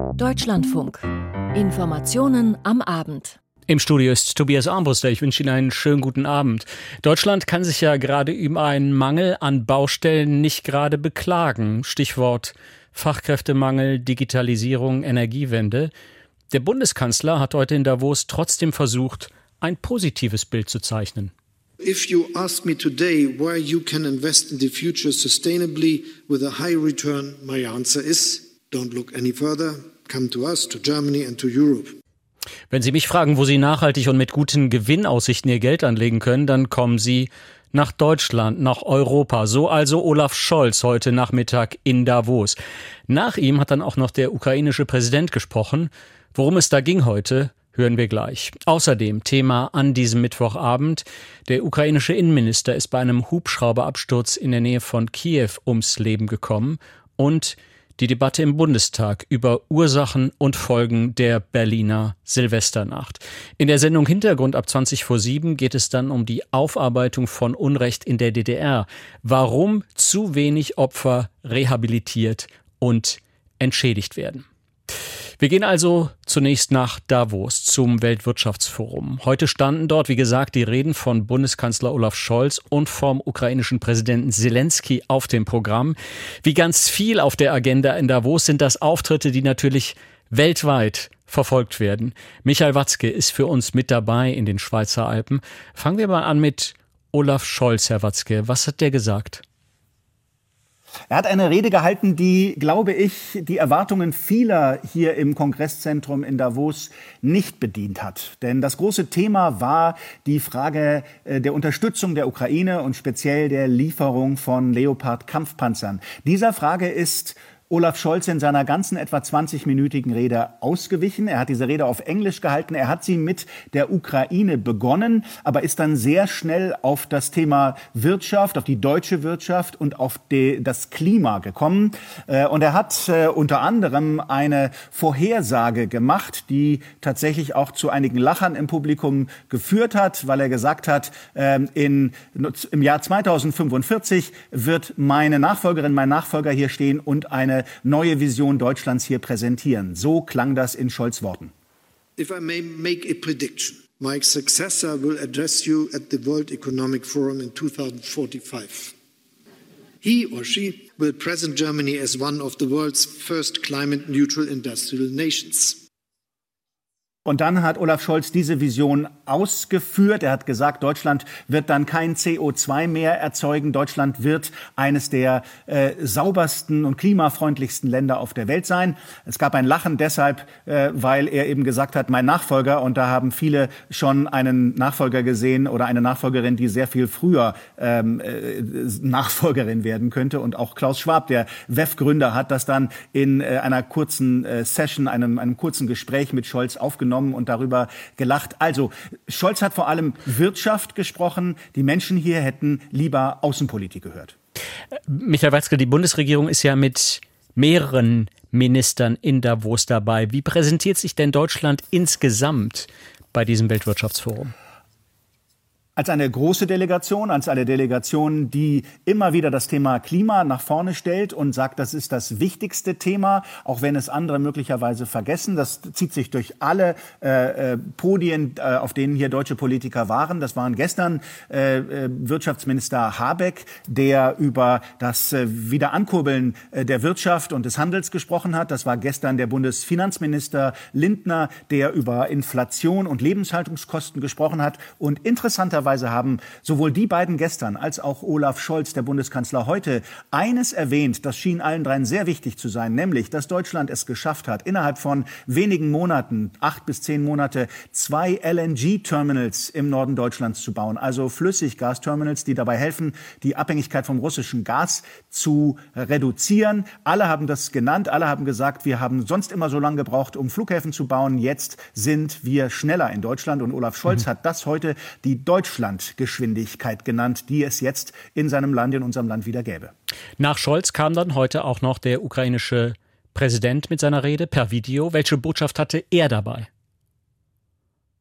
Deutschlandfunk. Informationen am Abend. Im Studio ist Tobias Armbruster. Ich wünsche Ihnen einen schönen guten Abend. Deutschland kann sich ja gerade über einen Mangel an Baustellen nicht gerade beklagen. Stichwort Fachkräftemangel, Digitalisierung, Energiewende. Der Bundeskanzler hat heute in Davos trotzdem versucht, ein positives Bild zu zeichnen. If you ask me today where you can invest in the future sustainably with a high return, my answer is don't look any further. Come to us, to Germany and to Europe. Wenn Sie mich fragen, wo Sie nachhaltig und mit guten Gewinnaussichten Ihr Geld anlegen können, dann kommen Sie nach Deutschland, nach Europa. So also Olaf Scholz heute Nachmittag in Davos. Nach ihm hat dann auch noch der ukrainische Präsident gesprochen. Worum es da ging heute, hören wir gleich. Außerdem Thema an diesem Mittwochabend. Der ukrainische Innenminister ist bei einem Hubschrauberabsturz in der Nähe von Kiew ums Leben gekommen und die Debatte im Bundestag über Ursachen und Folgen der Berliner Silvesternacht. In der Sendung Hintergrund ab 20 vor 7 geht es dann um die Aufarbeitung von Unrecht in der DDR. Warum zu wenig Opfer rehabilitiert und entschädigt werden. Wir gehen also zunächst nach Davos zum Weltwirtschaftsforum. Heute standen dort, wie gesagt, die Reden von Bundeskanzler Olaf Scholz und vom ukrainischen Präsidenten Zelensky auf dem Programm. Wie ganz viel auf der Agenda in Davos sind das Auftritte, die natürlich weltweit verfolgt werden. Michael Watzke ist für uns mit dabei in den Schweizer Alpen. Fangen wir mal an mit Olaf Scholz, Herr Watzke. Was hat der gesagt? Er hat eine Rede gehalten, die, glaube ich, die Erwartungen vieler hier im Kongresszentrum in Davos nicht bedient hat. Denn das große Thema war die Frage äh, der Unterstützung der Ukraine und speziell der Lieferung von Leopard-Kampfpanzern. Dieser Frage ist Olaf Scholz in seiner ganzen etwa 20-minütigen Rede ausgewichen. Er hat diese Rede auf Englisch gehalten. Er hat sie mit der Ukraine begonnen, aber ist dann sehr schnell auf das Thema Wirtschaft, auf die deutsche Wirtschaft und auf die, das Klima gekommen. Äh, und er hat äh, unter anderem eine Vorhersage gemacht, die tatsächlich auch zu einigen Lachern im Publikum geführt hat, weil er gesagt hat, ähm, in, im Jahr 2045 wird meine Nachfolgerin, mein Nachfolger hier stehen und eine neue Vision Deutschlands hier präsentieren. So klang das in Scholz Worten. If I may make a prediction, my successor will address you at the World Economic Forum in 2045. He or she will present Germany as one of the world's first climate neutral industrial nations. Und dann hat Olaf Scholz diese Vision ausgeführt. Er hat gesagt, Deutschland wird dann kein CO2 mehr erzeugen. Deutschland wird eines der äh, saubersten und klimafreundlichsten Länder auf der Welt sein. Es gab ein Lachen deshalb, äh, weil er eben gesagt hat, mein Nachfolger. Und da haben viele schon einen Nachfolger gesehen oder eine Nachfolgerin, die sehr viel früher ähm, äh, Nachfolgerin werden könnte. Und auch Klaus Schwab, der WEF-Gründer, hat das dann in äh, einer kurzen äh, Session, einem, einem kurzen Gespräch mit Scholz aufgenommen genommen und darüber gelacht. Also, Scholz hat vor allem Wirtschaft gesprochen. Die Menschen hier hätten lieber Außenpolitik gehört. Michael Watzke, die Bundesregierung ist ja mit mehreren Ministern in Davos dabei. Wie präsentiert sich denn Deutschland insgesamt bei diesem Weltwirtschaftsforum? Als eine große Delegation, als eine Delegation, die immer wieder das Thema Klima nach vorne stellt und sagt, das ist das wichtigste Thema, auch wenn es andere möglicherweise vergessen. Das zieht sich durch alle äh, äh Podien, äh, auf denen hier deutsche Politiker waren. Das waren gestern äh, äh Wirtschaftsminister Habeck, der über das äh, Wiederankurbeln der Wirtschaft und des Handels gesprochen hat. Das war gestern der Bundesfinanzminister Lindner, der über Inflation und Lebenshaltungskosten gesprochen hat. Und interessanterweise Interessanterweise haben sowohl die beiden gestern als auch Olaf Scholz, der Bundeskanzler, heute eines erwähnt, das schien allen dreien sehr wichtig zu sein, nämlich, dass Deutschland es geschafft hat, innerhalb von wenigen Monaten, acht bis zehn Monate, zwei LNG-Terminals im Norden Deutschlands zu bauen, also Flüssiggasterminals, die dabei helfen, die Abhängigkeit vom russischen Gas zu reduzieren. Alle haben das genannt, alle haben gesagt, wir haben sonst immer so lange gebraucht, um Flughäfen zu bauen. Jetzt sind wir schneller in Deutschland. Und Olaf Scholz mhm. hat das heute die Deutschland Deutschlandgeschwindigkeit genannt, die es jetzt in seinem Land, in unserem Land wieder gäbe. Nach Scholz kam dann heute auch noch der ukrainische Präsident mit seiner Rede per Video. Welche Botschaft hatte er dabei?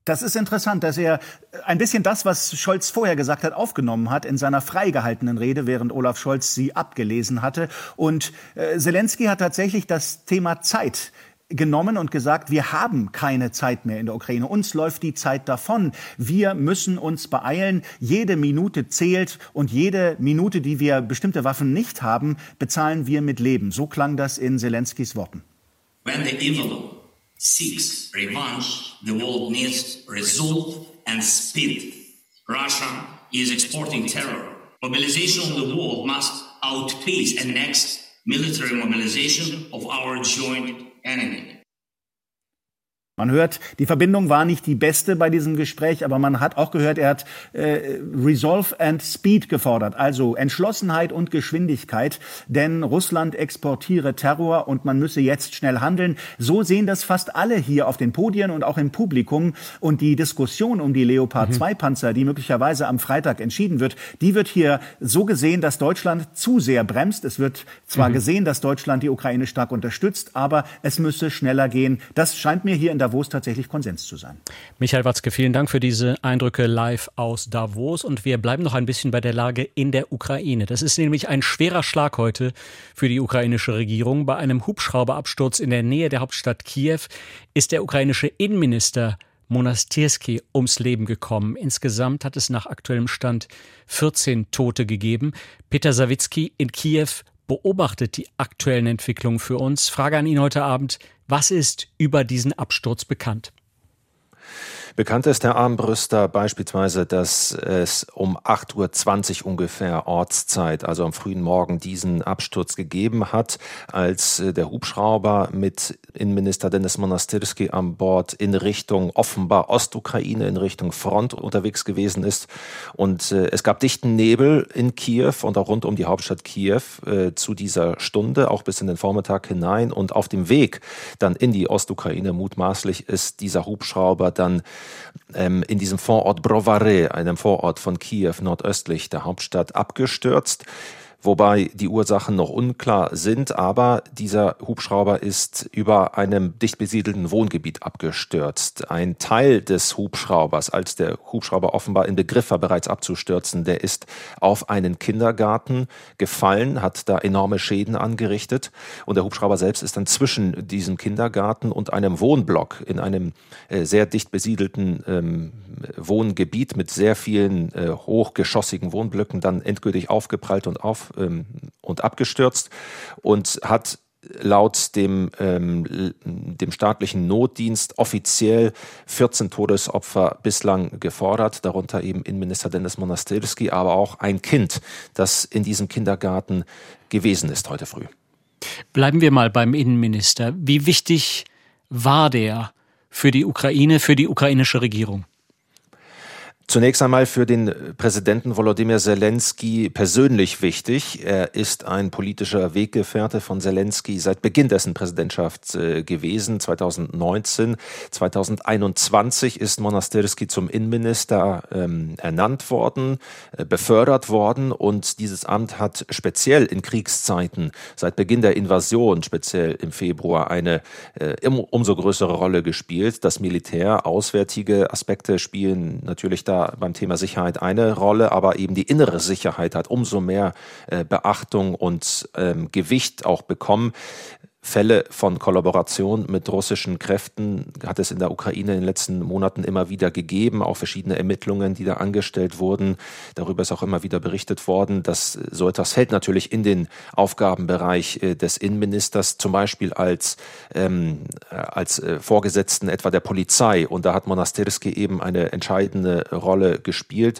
Das ist interessant, dass er ein bisschen das, was Scholz vorher gesagt hat, aufgenommen hat in seiner freigehaltenen Rede, während Olaf Scholz sie abgelesen hatte. Und äh, Zelensky hat tatsächlich das Thema Zeit genommen und gesagt, wir haben keine Zeit mehr in der Ukraine. Uns läuft die Zeit davon. Wir müssen uns beeilen. Jede Minute zählt und jede Minute, die wir bestimmte Waffen nicht haben, bezahlen wir mit Leben. So klang das in Zelenskys Worten. When the evil seeks revenge, the world needs resolve and speed. Russia is exporting terror. Mobilization of the world must outpace the next military mobilization of our joint enemy. Man hört, die Verbindung war nicht die beste bei diesem Gespräch, aber man hat auch gehört, er hat äh, Resolve and Speed gefordert, also Entschlossenheit und Geschwindigkeit, denn Russland exportiere Terror und man müsse jetzt schnell handeln. So sehen das fast alle hier auf den Podien und auch im Publikum. Und die Diskussion um die Leopard 2 mhm. Panzer, die möglicherweise am Freitag entschieden wird, die wird hier so gesehen, dass Deutschland zu sehr bremst. Es wird zwar mhm. gesehen, dass Deutschland die Ukraine stark unterstützt, aber es müsse schneller gehen. Das scheint mir hier in der Davos tatsächlich Konsens zu sein. Michael Watzke, vielen Dank für diese Eindrücke live aus Davos. Und wir bleiben noch ein bisschen bei der Lage in der Ukraine. Das ist nämlich ein schwerer Schlag heute für die ukrainische Regierung. Bei einem Hubschrauberabsturz in der Nähe der Hauptstadt Kiew ist der ukrainische Innenminister Monastirski ums Leben gekommen. Insgesamt hat es nach aktuellem Stand 14 Tote gegeben. Peter Sawicki in Kiew beobachtet die aktuellen Entwicklungen für uns. Frage an ihn heute Abend. Was ist über diesen Absturz bekannt? Bekannt ist der Armbrüster beispielsweise, dass es um 8.20 Uhr ungefähr Ortszeit, also am frühen Morgen, diesen Absturz gegeben hat, als äh, der Hubschrauber mit Innenminister Denis Monastirski an Bord in Richtung offenbar Ostukraine, in Richtung Front unterwegs gewesen ist. Und äh, es gab dichten Nebel in Kiew und auch rund um die Hauptstadt Kiew äh, zu dieser Stunde, auch bis in den Vormittag hinein. Und auf dem Weg dann in die Ostukraine mutmaßlich ist dieser Hubschrauber dann ähm, in diesem Vorort Brovary, einem Vorort von Kiew nordöstlich der Hauptstadt, abgestürzt wobei die Ursachen noch unklar sind, aber dieser Hubschrauber ist über einem dicht besiedelten Wohngebiet abgestürzt. Ein Teil des Hubschraubers, als der Hubschrauber offenbar in Begriff war, bereits abzustürzen, der ist auf einen Kindergarten gefallen, hat da enorme Schäden angerichtet und der Hubschrauber selbst ist dann zwischen diesem Kindergarten und einem Wohnblock in einem äh, sehr dicht besiedelten ähm, Wohngebiet mit sehr vielen äh, hochgeschossigen Wohnblöcken dann endgültig aufgeprallt und auf ähm, und abgestürzt und hat laut dem, ähm, dem staatlichen Notdienst offiziell 14 Todesopfer bislang gefordert, darunter eben Innenminister Dennis Monastirski, aber auch ein Kind, das in diesem Kindergarten gewesen ist heute früh. Bleiben wir mal beim Innenminister. Wie wichtig war der für die Ukraine, für die ukrainische Regierung? Zunächst einmal für den Präsidenten Volodymyr Zelensky persönlich wichtig. Er ist ein politischer Weggefährte von Zelensky seit Beginn dessen Präsidentschaft äh, gewesen, 2019. 2021 ist Monastirski zum Innenminister ähm, ernannt worden, äh, befördert worden und dieses Amt hat speziell in Kriegszeiten, seit Beginn der Invasion, speziell im Februar, eine äh, umso größere Rolle gespielt. Das Militär, auswärtige Aspekte spielen natürlich da beim Thema Sicherheit eine Rolle, aber eben die innere Sicherheit hat umso mehr äh, Beachtung und ähm, Gewicht auch bekommen. Fälle von Kollaboration mit russischen Kräften hat es in der Ukraine in den letzten Monaten immer wieder gegeben, auch verschiedene Ermittlungen, die da angestellt wurden. Darüber ist auch immer wieder berichtet worden, dass so etwas fällt natürlich in den Aufgabenbereich äh, des Innenministers, zum Beispiel als, ähm, als äh, Vorgesetzten etwa der Polizei. Und da hat Monastirski eben eine entscheidende Rolle gespielt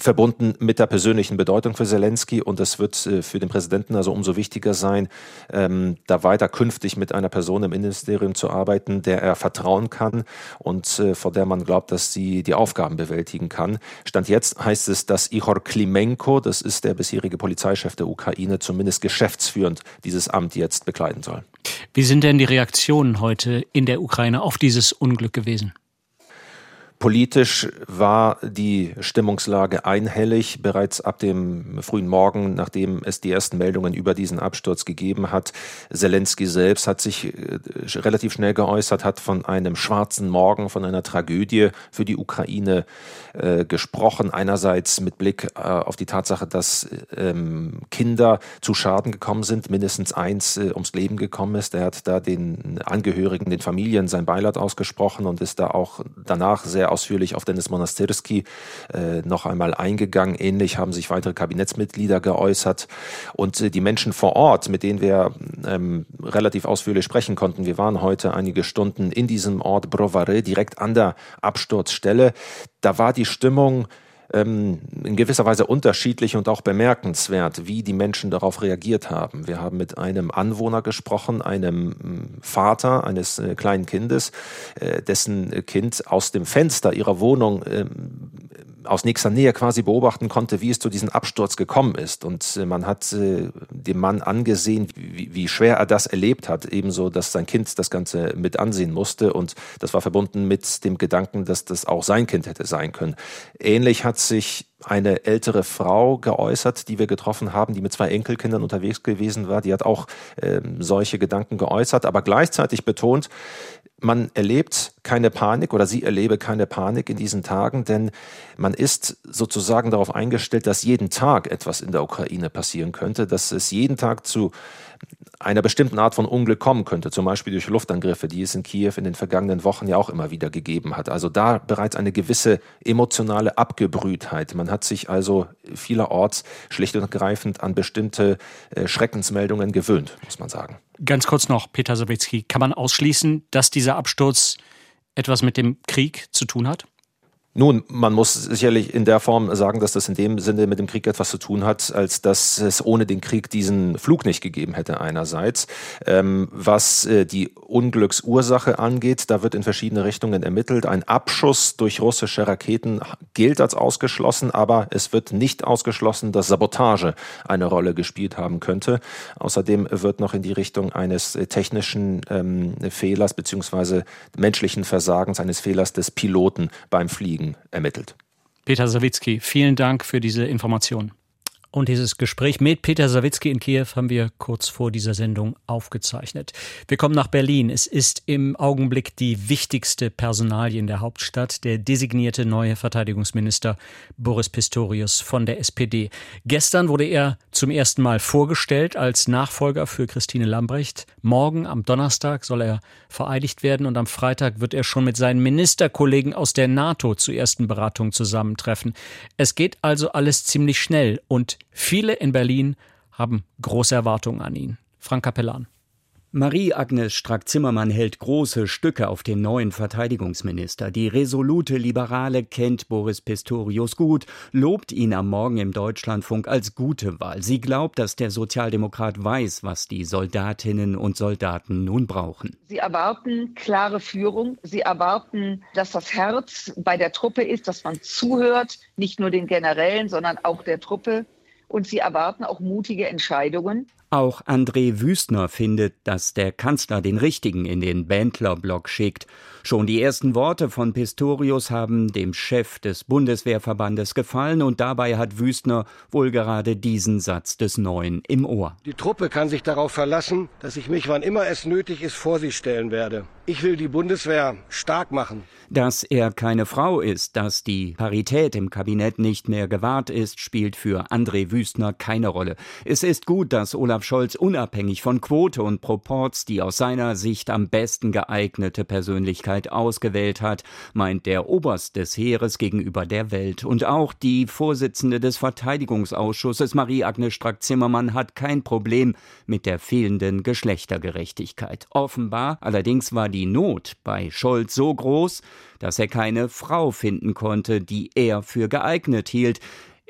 verbunden mit der persönlichen Bedeutung für Zelensky und es wird äh, für den Präsidenten also umso wichtiger sein, ähm, da weiter künftig mit einer Person im Ministerium zu arbeiten, der er vertrauen kann und äh, vor der man glaubt, dass sie die Aufgaben bewältigen kann. Stand jetzt heißt es, dass Ihor Klimenko, das ist der bisherige Polizeichef der Ukraine, zumindest geschäftsführend dieses Amt jetzt bekleiden soll. Wie sind denn die Reaktionen heute in der Ukraine auf dieses Unglück gewesen? Politisch war die Stimmungslage einhellig. Bereits ab dem frühen Morgen, nachdem es die ersten Meldungen über diesen Absturz gegeben hat, Zelensky selbst hat sich äh, relativ schnell geäußert, hat von einem schwarzen Morgen, von einer Tragödie für die Ukraine äh, gesprochen. Einerseits mit Blick äh, auf die Tatsache, dass ähm, Kinder zu Schaden gekommen sind, mindestens eins äh, ums Leben gekommen ist. Er hat da den Angehörigen, den Familien sein Beileid ausgesprochen und ist da auch danach sehr ausführlich auf Dennis Monastirski äh, noch einmal eingegangen. Ähnlich haben sich weitere Kabinettsmitglieder geäußert. Und äh, die Menschen vor Ort, mit denen wir ähm, relativ ausführlich sprechen konnten, wir waren heute einige Stunden in diesem Ort Brovare, direkt an der Absturzstelle. Da war die Stimmung ähm, in gewisser Weise unterschiedlich und auch bemerkenswert, wie die Menschen darauf reagiert haben. Wir haben mit einem Anwohner gesprochen, einem mm, Vater eines äh, kleinen Kindes, äh, dessen Kind aus dem Fenster ihrer Wohnung ähm, aus nächster Nähe quasi beobachten konnte, wie es zu diesem Absturz gekommen ist. Und äh, man hat äh, dem Mann angesehen, wie, wie, schwer er das erlebt hat, ebenso, dass sein Kind das Ganze mit ansehen musste. Und das war verbunden mit dem Gedanken, dass das auch sein Kind hätte sein können. Ähnlich hat sich eine ältere Frau geäußert, die wir getroffen haben, die mit zwei Enkelkindern unterwegs gewesen war. Die hat auch äh, solche Gedanken geäußert, aber gleichzeitig betont, man erlebt keine Panik oder sie erlebe keine Panik in diesen Tagen, denn man ist sozusagen darauf eingestellt, dass jeden Tag etwas in der Ukraine passieren könnte, dass es jeden Tag zu einer bestimmten Art von Unglück kommen könnte, zum Beispiel durch Luftangriffe, die es in Kiew in den vergangenen Wochen ja auch immer wieder gegeben hat. Also da bereits eine gewisse emotionale Abgebrühtheit. Man hat sich also vielerorts schlicht und ergreifend an bestimmte äh, Schreckensmeldungen gewöhnt, muss man sagen. Ganz kurz noch, Peter Sawicki, kann man ausschließen, dass dieser Absturz etwas mit dem Krieg zu tun hat? Nun, man muss sicherlich in der Form sagen, dass das in dem Sinne mit dem Krieg etwas zu tun hat, als dass es ohne den Krieg diesen Flug nicht gegeben hätte einerseits. Ähm, was äh, die Unglücksursache angeht, da wird in verschiedene Richtungen ermittelt. Ein Abschuss durch russische Raketen gilt als ausgeschlossen, aber es wird nicht ausgeschlossen, dass Sabotage eine Rolle gespielt haben könnte. Außerdem wird noch in die Richtung eines äh, technischen ähm, Fehlers beziehungsweise menschlichen Versagens, eines Fehlers des Piloten beim Fliegen Anliegen ermittelt. Peter Sawicki, vielen Dank für diese Information. Und dieses Gespräch mit Peter Sawicki in Kiew haben wir kurz vor dieser Sendung aufgezeichnet. Wir kommen nach Berlin. Es ist im Augenblick die wichtigste Personalie in der Hauptstadt, der designierte neue Verteidigungsminister Boris Pistorius von der SPD. Gestern wurde er zum ersten Mal vorgestellt als Nachfolger für Christine Lambrecht. Morgen am Donnerstag soll er vereidigt werden und am Freitag wird er schon mit seinen Ministerkollegen aus der NATO zu ersten Beratungen zusammentreffen. Es geht also alles ziemlich schnell und Viele in Berlin haben große Erwartungen an ihn. Frank Kapellan. Marie-Agnes Strack-Zimmermann hält große Stücke auf den neuen Verteidigungsminister. Die resolute Liberale kennt Boris Pistorius gut, lobt ihn am Morgen im Deutschlandfunk als gute Wahl. Sie glaubt, dass der Sozialdemokrat weiß, was die Soldatinnen und Soldaten nun brauchen. Sie erwarten klare Führung. Sie erwarten, dass das Herz bei der Truppe ist, dass man zuhört, nicht nur den Generälen, sondern auch der Truppe und sie erwarten auch mutige Entscheidungen. Auch André Wüstner findet, dass der Kanzler den Richtigen in den Bändlerblock schickt. Schon die ersten Worte von Pistorius haben dem Chef des Bundeswehrverbandes gefallen und dabei hat Wüstner wohl gerade diesen Satz des Neuen im Ohr. Die Truppe kann sich darauf verlassen, dass ich mich, wann immer es nötig ist, vor sie stellen werde. Ich will die Bundeswehr stark machen. Dass er keine Frau ist, dass die Parität im Kabinett nicht mehr gewahrt ist, spielt für André Wüstner keine Rolle. Es ist gut, dass Olaf Scholz unabhängig von Quote und Proports die aus seiner Sicht am besten geeignete Persönlichkeit ausgewählt hat, meint der Oberst des Heeres gegenüber der Welt. Und auch die Vorsitzende des Verteidigungsausschusses, Marie-Agnes Strack-Zimmermann, hat kein Problem mit der fehlenden Geschlechtergerechtigkeit. Offenbar allerdings war die Not bei Scholz so groß, dass er keine Frau finden konnte, die er für geeignet hielt.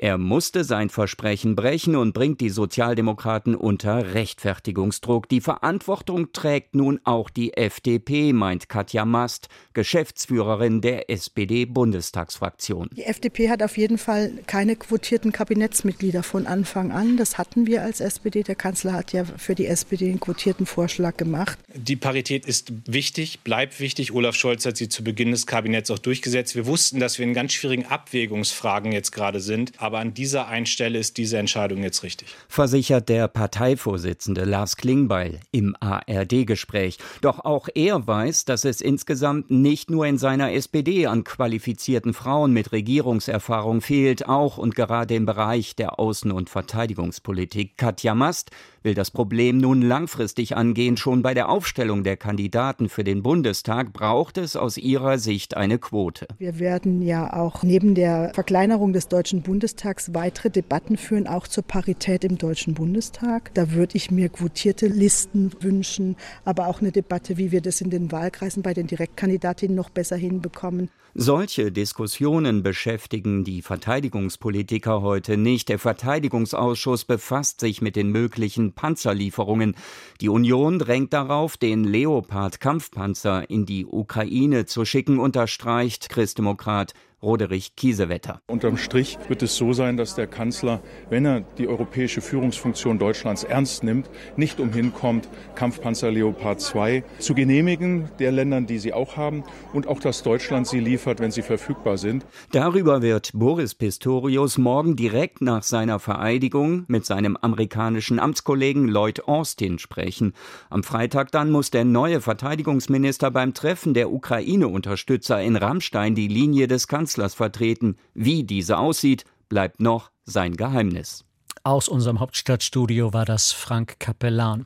Er musste sein Versprechen brechen und bringt die Sozialdemokraten unter Rechtfertigungsdruck. Die Verantwortung trägt nun auch die FDP, meint Katja Mast, Geschäftsführerin der SPD-Bundestagsfraktion. Die FDP hat auf jeden Fall keine quotierten Kabinettsmitglieder von Anfang an. Das hatten wir als SPD. Der Kanzler hat ja für die SPD einen quotierten Vorschlag gemacht. Die Parität ist wichtig, bleibt wichtig. Olaf Scholz hat sie zu Beginn des Kabinetts auch durchgesetzt. Wir wussten, dass wir in ganz schwierigen Abwägungsfragen jetzt gerade sind. Aber an dieser einen Stelle ist diese Entscheidung jetzt richtig. Versichert der Parteivorsitzende Lars Klingbeil im ARD-Gespräch. Doch auch er weiß, dass es insgesamt nicht nur in seiner SPD an qualifizierten Frauen mit Regierungserfahrung fehlt, auch und gerade im Bereich der Außen- und Verteidigungspolitik. Katja Mast will das Problem nun langfristig angehen. Schon bei der Aufstellung der Kandidaten für den Bundestag braucht es aus ihrer Sicht eine Quote. Wir werden ja auch neben der Verkleinerung des Deutschen Bundestags weitere Debatten führen, auch zur Parität im Deutschen Bundestag. Da würde ich mir quotierte Listen wünschen, aber auch eine Debatte, wie wir das in den Wahlkreisen bei den Direktkandidatinnen noch besser hinbekommen. Solche Diskussionen beschäftigen die Verteidigungspolitiker heute nicht. Der Verteidigungsausschuss befasst sich mit den möglichen Panzerlieferungen. Die Union drängt darauf, den Leopard-Kampfpanzer in die Ukraine zu schicken, unterstreicht Christdemokrat Roderich Kiesewetter. Unterm Strich wird es so sein, dass der Kanzler, wenn er die europäische Führungsfunktion Deutschlands ernst nimmt, nicht umhin kommt, Kampfpanzer Leopard 2 zu genehmigen, der Ländern, die sie auch haben, und auch, dass Deutschland sie liefert, wenn sie verfügbar sind. Darüber wird Boris Pistorius morgen direkt nach seiner Vereidigung mit seinem amerikanischen Amtskollegen Lloyd Austin sprechen. Am Freitag dann muss der neue Verteidigungsminister beim Treffen der Ukraine-Unterstützer in Rammstein die Linie des Kanzlers Kanzlers vertreten. Wie diese aussieht, bleibt noch sein Geheimnis. Aus unserem Hauptstadtstudio war das Frank Capellan.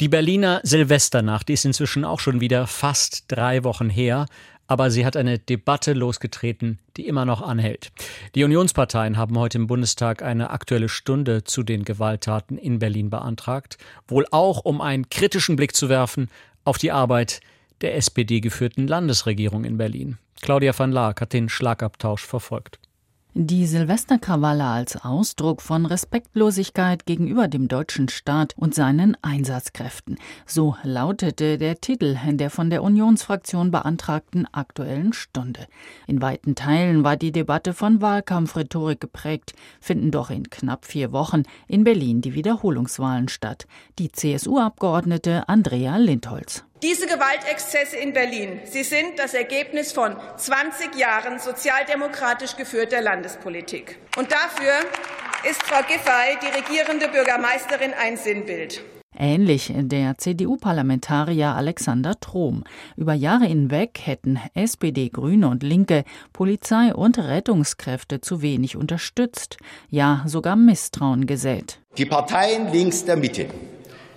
Die Berliner Silvesternacht die ist inzwischen auch schon wieder fast drei Wochen her, aber sie hat eine Debatte losgetreten, die immer noch anhält. Die Unionsparteien haben heute im Bundestag eine aktuelle Stunde zu den Gewalttaten in Berlin beantragt, wohl auch um einen kritischen Blick zu werfen auf die Arbeit der SPD geführten Landesregierung in Berlin. Claudia van Laak hat den Schlagabtausch verfolgt. Die Silvesterkrawalle als Ausdruck von Respektlosigkeit gegenüber dem deutschen Staat und seinen Einsatzkräften. So lautete der Titel der von der Unionsfraktion beantragten Aktuellen Stunde. In weiten Teilen war die Debatte von Wahlkampfrhetorik geprägt, finden doch in knapp vier Wochen in Berlin die Wiederholungswahlen statt. Die CSU-Abgeordnete Andrea Lindholz. Diese Gewaltexzesse in Berlin, sie sind das Ergebnis von 20 Jahren sozialdemokratisch geführter Landespolitik. Und dafür ist Frau Giffey, die regierende Bürgermeisterin, ein Sinnbild. Ähnlich der CDU-Parlamentarier Alexander Trom. Über Jahre hinweg hätten SPD, Grüne und Linke Polizei und Rettungskräfte zu wenig unterstützt, ja sogar Misstrauen gesät. Die Parteien links der Mitte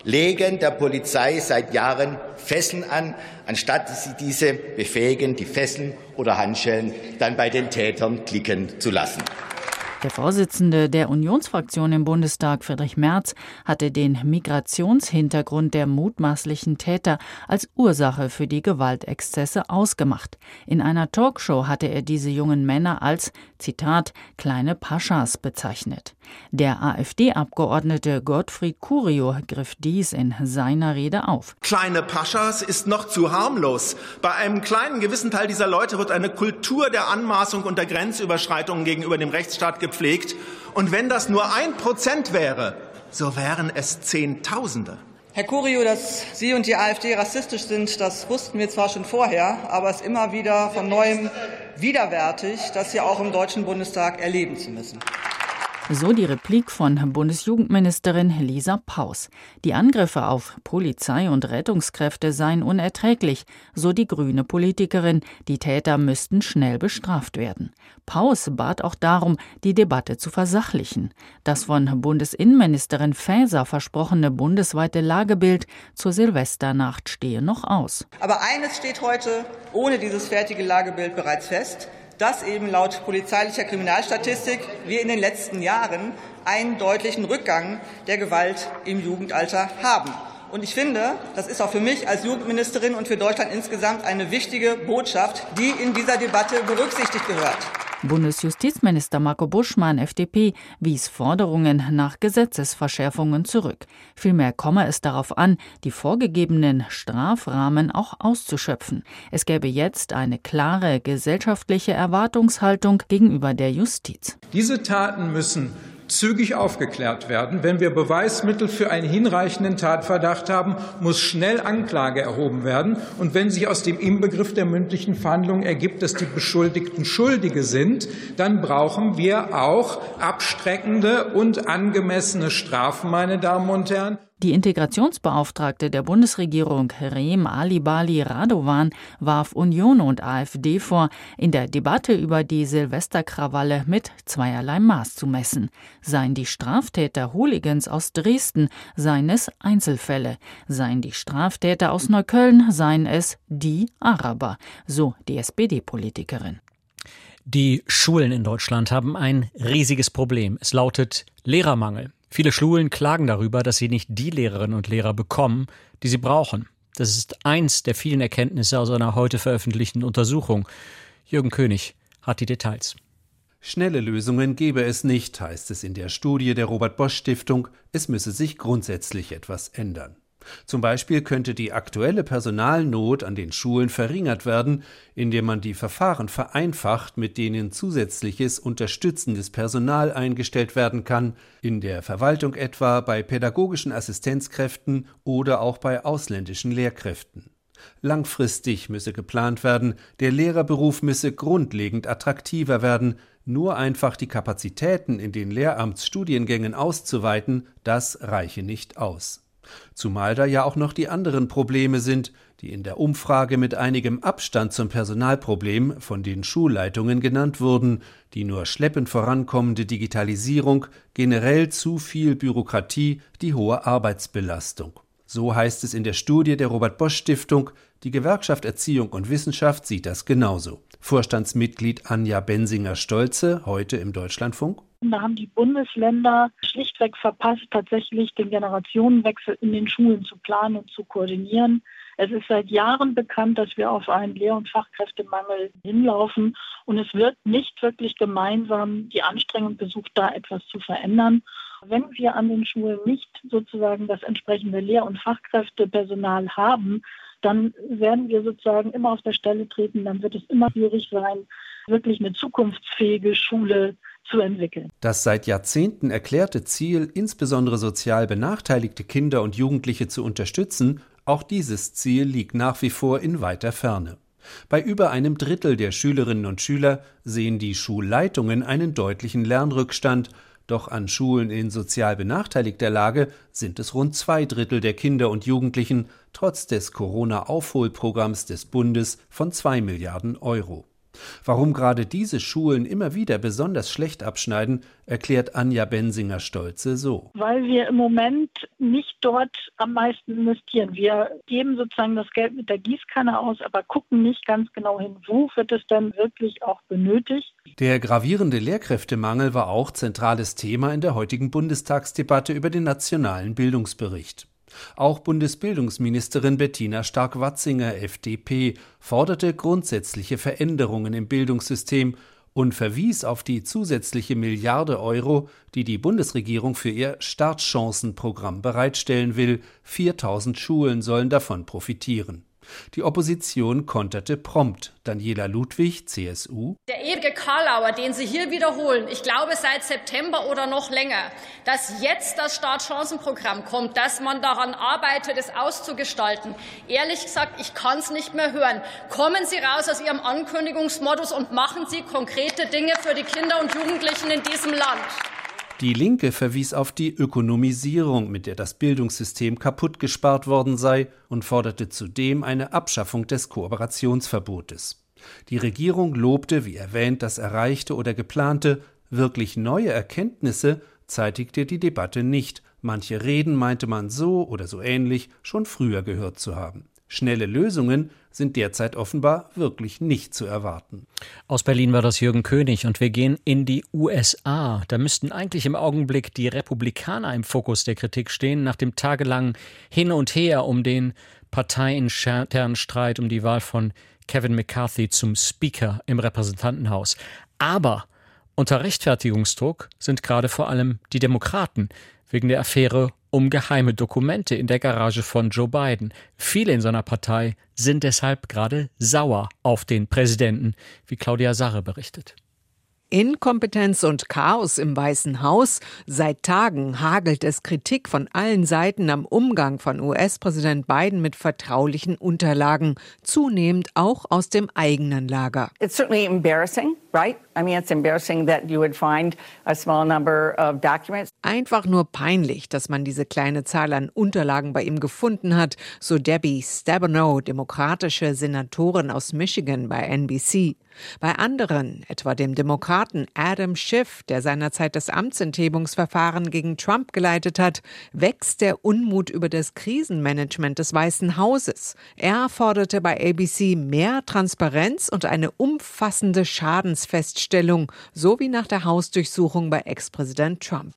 legen der Polizei seit Jahren Fesseln an, anstatt sie diese befähigen, die Fesseln oder Handschellen dann bei den Tätern klicken zu lassen. Der Vorsitzende der Unionsfraktion im Bundestag, Friedrich Merz, hatte den Migrationshintergrund der mutmaßlichen Täter als Ursache für die Gewaltexzesse ausgemacht. In einer Talkshow hatte er diese jungen Männer als, Zitat, kleine Paschas bezeichnet. Der AfD-Abgeordnete Gottfried Curio griff dies in seiner Rede auf. Kleine Paschas ist noch zu harmlos. Bei einem kleinen gewissen Teil dieser Leute wird eine Kultur der Anmaßung und der Grenzüberschreitungen gegenüber dem Rechtsstaat gepflegt. Und wenn das nur ein Prozent wäre, so wären es Zehntausende. Herr Curio, dass Sie und die AfD rassistisch sind, das wussten wir zwar schon vorher, aber es ist immer wieder von neuem widerwärtig, das hier auch im Deutschen Bundestag erleben zu müssen. So die Replik von Bundesjugendministerin Lisa Paus. Die Angriffe auf Polizei und Rettungskräfte seien unerträglich, so die grüne Politikerin. Die Täter müssten schnell bestraft werden. Paus bat auch darum, die Debatte zu versachlichen. Das von Bundesinnenministerin Faeser versprochene bundesweite Lagebild zur Silvesternacht stehe noch aus. Aber eines steht heute ohne dieses fertige Lagebild bereits fest dass eben laut polizeilicher Kriminalstatistik wir in den letzten Jahren einen deutlichen Rückgang der Gewalt im Jugendalter haben. Und ich finde, das ist auch für mich als Jugendministerin und für Deutschland insgesamt eine wichtige Botschaft, die in dieser Debatte berücksichtigt gehört. Bundesjustizminister Marco Buschmann, FDP, wies Forderungen nach Gesetzesverschärfungen zurück. Vielmehr komme es darauf an, die vorgegebenen Strafrahmen auch auszuschöpfen. Es gäbe jetzt eine klare gesellschaftliche Erwartungshaltung gegenüber der Justiz. Diese Taten müssen zügig aufgeklärt werden. Wenn wir Beweismittel für einen hinreichenden Tatverdacht haben, muss schnell Anklage erhoben werden. Und wenn sich aus dem Inbegriff der mündlichen Verhandlungen ergibt, dass die Beschuldigten Schuldige sind, dann brauchen wir auch abstreckende und angemessene Strafen, meine Damen und Herren. Die Integrationsbeauftragte der Bundesregierung Reem Alibali Radovan warf Union und AfD vor, in der Debatte über die Silvesterkrawalle mit zweierlei Maß zu messen. Seien die Straftäter Hooligans aus Dresden, seien es Einzelfälle. Seien die Straftäter aus Neukölln, seien es die Araber, so die SPD-Politikerin. Die Schulen in Deutschland haben ein riesiges Problem. Es lautet Lehrermangel. Viele Schulen klagen darüber, dass sie nicht die Lehrerinnen und Lehrer bekommen, die sie brauchen. Das ist eins der vielen Erkenntnisse aus einer heute veröffentlichten Untersuchung. Jürgen König hat die Details. Schnelle Lösungen gebe es nicht, heißt es in der Studie der Robert Bosch Stiftung. Es müsse sich grundsätzlich etwas ändern. Zum Beispiel könnte die aktuelle Personalnot an den Schulen verringert werden, indem man die Verfahren vereinfacht, mit denen zusätzliches unterstützendes Personal eingestellt werden kann, in der Verwaltung etwa bei pädagogischen Assistenzkräften oder auch bei ausländischen Lehrkräften. Langfristig müsse geplant werden, der Lehrerberuf müsse grundlegend attraktiver werden, nur einfach die Kapazitäten in den Lehramtsstudiengängen auszuweiten, das reiche nicht aus. Zumal da ja auch noch die anderen Probleme sind, die in der Umfrage mit einigem Abstand zum Personalproblem von den Schulleitungen genannt wurden, die nur schleppend vorankommende Digitalisierung, generell zu viel Bürokratie, die hohe Arbeitsbelastung. So heißt es in der Studie der Robert Bosch Stiftung, die Gewerkschaft Erziehung und Wissenschaft sieht das genauso. Vorstandsmitglied Anja Bensinger-Stolze, heute im Deutschlandfunk. Da haben die Bundesländer schlichtweg verpasst, tatsächlich den Generationenwechsel in den Schulen zu planen und zu koordinieren. Es ist seit Jahren bekannt, dass wir auf einen Lehr- und Fachkräftemangel hinlaufen und es wird nicht wirklich gemeinsam die Anstrengung gesucht, da etwas zu verändern. Wenn wir an den Schulen nicht sozusagen das entsprechende Lehr- und Fachkräftepersonal haben, dann werden wir sozusagen immer auf der Stelle treten, dann wird es immer schwierig sein, wirklich eine zukunftsfähige Schule zu entwickeln. Das seit Jahrzehnten erklärte Ziel, insbesondere sozial benachteiligte Kinder und Jugendliche zu unterstützen, auch dieses Ziel liegt nach wie vor in weiter Ferne. Bei über einem Drittel der Schülerinnen und Schüler sehen die Schulleitungen einen deutlichen Lernrückstand, doch an Schulen in sozial benachteiligter Lage sind es rund zwei Drittel der Kinder und Jugendlichen, trotz des Corona-Aufholprogramms des Bundes von zwei Milliarden Euro. Warum gerade diese Schulen immer wieder besonders schlecht abschneiden, erklärt Anja Bensinger-Stolze so. Weil wir im Moment nicht dort am meisten investieren. Wir geben sozusagen das Geld mit der Gießkanne aus, aber gucken nicht ganz genau hin, wo wird es denn wirklich auch benötigt. Der gravierende Lehrkräftemangel war auch zentrales Thema in der heutigen Bundestagsdebatte über den nationalen Bildungsbericht. Auch Bundesbildungsministerin Bettina Stark-Watzinger, FDP, forderte grundsätzliche Veränderungen im Bildungssystem und verwies auf die zusätzliche Milliarde Euro, die die Bundesregierung für ihr Startchancenprogramm bereitstellen will. 4000 Schulen sollen davon profitieren. Die Opposition konterte prompt. Daniela Ludwig, CSU. Der ewige Karlauer, den Sie hier wiederholen, ich glaube seit September oder noch länger, dass jetzt das Startchancenprogramm kommt, dass man daran arbeitet, es auszugestalten. Ehrlich gesagt, ich kann es nicht mehr hören. Kommen Sie raus aus Ihrem Ankündigungsmodus und machen Sie konkrete Dinge für die Kinder und Jugendlichen in diesem Land. Die Linke verwies auf die Ökonomisierung, mit der das Bildungssystem kaputt gespart worden sei, und forderte zudem eine Abschaffung des Kooperationsverbotes. Die Regierung lobte, wie erwähnt, das Erreichte oder Geplante, wirklich neue Erkenntnisse zeitigte die Debatte nicht, manche Reden meinte man so oder so ähnlich schon früher gehört zu haben. Schnelle Lösungen sind derzeit offenbar wirklich nicht zu erwarten. Aus Berlin war das Jürgen König und wir gehen in die USA. Da müssten eigentlich im Augenblick die Republikaner im Fokus der Kritik stehen, nach dem tagelangen Hin und Her um den parteiinternen Streit um die Wahl von Kevin McCarthy zum Speaker im Repräsentantenhaus. Aber unter Rechtfertigungsdruck sind gerade vor allem die Demokraten wegen der Affäre um geheime Dokumente in der Garage von Joe Biden. Viele in seiner Partei sind deshalb gerade sauer auf den Präsidenten, wie Claudia Sarre berichtet. Inkompetenz und Chaos im Weißen Haus. Seit Tagen hagelt es Kritik von allen Seiten am Umgang von US-Präsident Biden mit vertraulichen Unterlagen, zunehmend auch aus dem eigenen Lager. It's certainly embarrassing, right? I mean, it's embarrassing that you would find a small number of documents. Einfach nur peinlich, dass man diese kleine Zahl an Unterlagen bei ihm gefunden hat, so Debbie Stabenow, demokratische Senatorin aus Michigan bei NBC. Bei anderen, etwa dem Demokraten Adam Schiff, der seinerzeit das Amtsenthebungsverfahren gegen Trump geleitet hat, wächst der Unmut über das Krisenmanagement des Weißen Hauses. Er forderte bei ABC mehr Transparenz und eine umfassende Schadensfeststellung, so wie nach der Hausdurchsuchung bei Ex-Präsident Trump.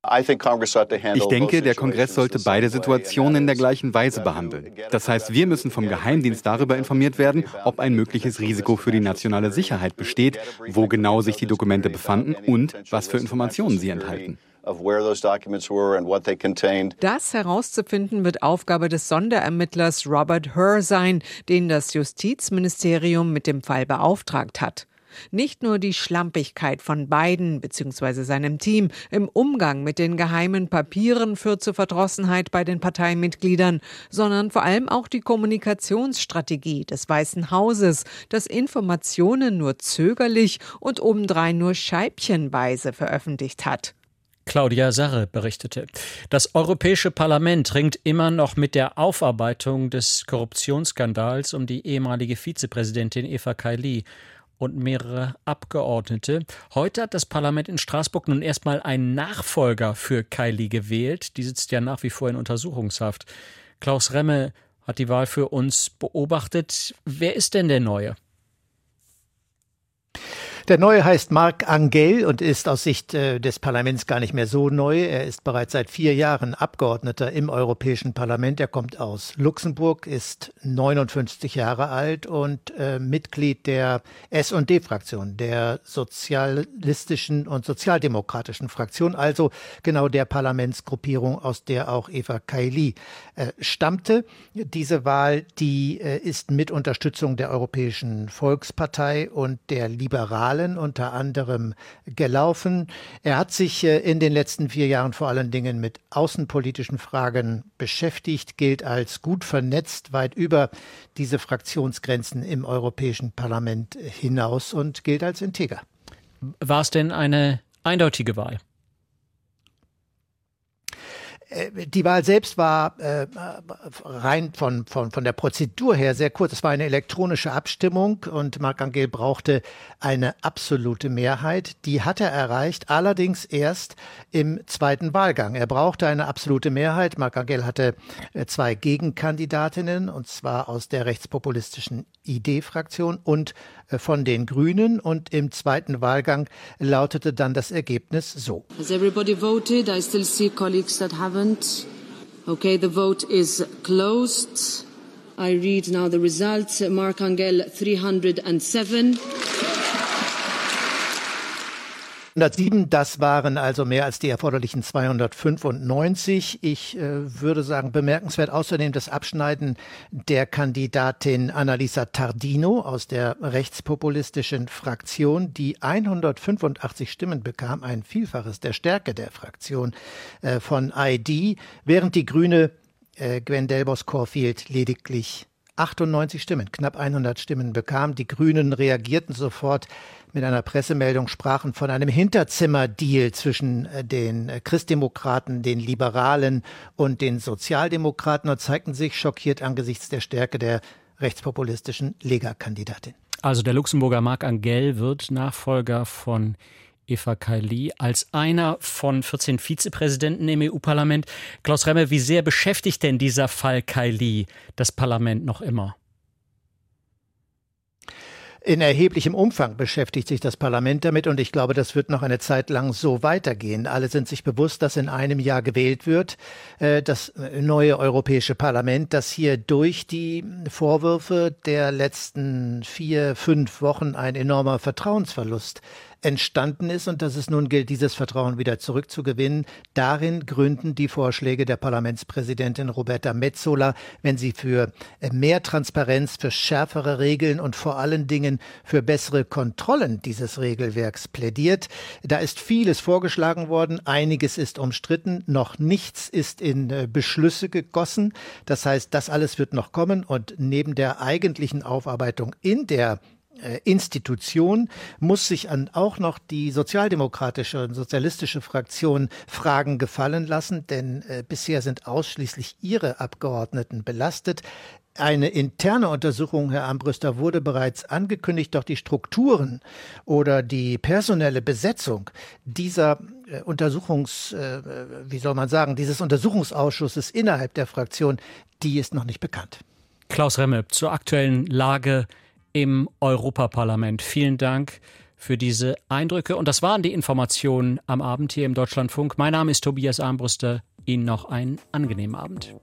Ich denke, der Kongress sollte beide Situationen in der gleichen Weise behandeln. Das heißt, wir müssen vom Geheimdienst darüber informiert werden, ob ein mögliches Risiko für die nationale Sicherheit besteht, wo genau sich die Dokumente befanden und was für Informationen sie enthalten. Das herauszufinden wird Aufgabe des Sonderermittlers Robert Hur sein, den das Justizministerium mit dem Fall beauftragt hat. Nicht nur die Schlampigkeit von Biden bzw. seinem Team im Umgang mit den geheimen Papieren führt zu Verdrossenheit bei den Parteimitgliedern, sondern vor allem auch die Kommunikationsstrategie des Weißen Hauses, das Informationen nur zögerlich und obendrein nur scheibchenweise veröffentlicht hat. Claudia Sarre berichtete. Das Europäische Parlament ringt immer noch mit der Aufarbeitung des Korruptionsskandals um die ehemalige Vizepräsidentin Eva Kaili und mehrere Abgeordnete. Heute hat das Parlament in Straßburg nun erstmal einen Nachfolger für Kylie gewählt. Die sitzt ja nach wie vor in Untersuchungshaft. Klaus Remme hat die Wahl für uns beobachtet. Wer ist denn der Neue? Der neue heißt Marc Angel und ist aus Sicht äh, des Parlaments gar nicht mehr so neu. Er ist bereits seit vier Jahren Abgeordneter im Europäischen Parlament. Er kommt aus Luxemburg, ist 59 Jahre alt und äh, Mitglied der S&D-Fraktion, der sozialistischen und sozialdemokratischen Fraktion, also genau der Parlamentsgruppierung, aus der auch Eva Kaili äh, stammte. Diese Wahl, die äh, ist mit Unterstützung der Europäischen Volkspartei und der Liberalen Wahlen unter anderem gelaufen. Er hat sich äh, in den letzten vier Jahren vor allen Dingen mit außenpolitischen Fragen beschäftigt, gilt als gut vernetzt, weit über diese Fraktionsgrenzen im Europäischen Parlament hinaus und gilt als integer. War es denn eine eindeutige Wahl? Äh, die Wahl selbst war äh, rein von, von, von der Prozedur her sehr kurz. Es war eine elektronische Abstimmung und Marc Angel brauchte eine absolute Mehrheit. Die hat er erreicht, allerdings erst im zweiten Wahlgang. Er brauchte eine absolute Mehrheit. Marc Angel hatte äh, zwei Gegenkandidatinnen, und zwar aus der rechtspopulistischen ID-Fraktion und von den Grünen. Und im zweiten Wahlgang lautete dann das Ergebnis so. Has everybody voted? I still see colleagues that haven't. Okay, the vote is closed. I read now the results. Mark Angel 307. 107, das waren also mehr als die erforderlichen 295. Ich äh, würde sagen, bemerkenswert außerdem das Abschneiden der Kandidatin Annalisa Tardino aus der rechtspopulistischen Fraktion, die 185 Stimmen bekam, ein Vielfaches der Stärke der Fraktion äh, von ID, während die Grüne äh, Gwen Delbos-Corfield lediglich 98 Stimmen, knapp 100 Stimmen bekam. Die Grünen reagierten sofort mit einer Pressemeldung sprachen von einem Hinterzimmerdeal zwischen äh, den äh, Christdemokraten, den Liberalen und den Sozialdemokraten und zeigten sich schockiert angesichts der Stärke der rechtspopulistischen Lega-Kandidatin. Also der Luxemburger Marc Angel wird Nachfolger von Eva Kaili als einer von 14 Vizepräsidenten im EU-Parlament. Klaus Remme, wie sehr beschäftigt denn dieser Fall Kaili das Parlament noch immer? In erheblichem Umfang beschäftigt sich das Parlament damit und ich glaube, das wird noch eine Zeit lang so weitergehen. Alle sind sich bewusst, dass in einem Jahr gewählt wird, äh, das neue Europäische Parlament, das hier durch die Vorwürfe der letzten vier, fünf Wochen ein enormer Vertrauensverlust entstanden ist und dass es nun gilt, dieses Vertrauen wieder zurückzugewinnen. Darin gründen die Vorschläge der Parlamentspräsidentin Roberta Metzola, wenn sie für mehr Transparenz, für schärfere Regeln und vor allen Dingen für bessere Kontrollen dieses Regelwerks plädiert. Da ist vieles vorgeschlagen worden, einiges ist umstritten, noch nichts ist in äh, Beschlüsse gegossen. Das heißt, das alles wird noch kommen und neben der eigentlichen Aufarbeitung in der äh, Institution muss sich an auch noch die sozialdemokratische und sozialistische Fraktion Fragen gefallen lassen, denn äh, bisher sind ausschließlich ihre Abgeordneten belastet. Eine interne Untersuchung, Herr Ambrüster, wurde bereits angekündigt, doch die Strukturen oder die personelle Besetzung dieser äh, Untersuchungs, äh, wie soll man sagen, dieses Untersuchungsausschusses innerhalb der Fraktion, die ist noch nicht bekannt. Klaus Remme zur aktuellen Lage im Europaparlament. Vielen Dank für diese Eindrücke. Und das waren die Informationen am Abend hier im Deutschlandfunk. Mein Name ist Tobias Armbruster. Ihnen noch einen angenehmen Abend.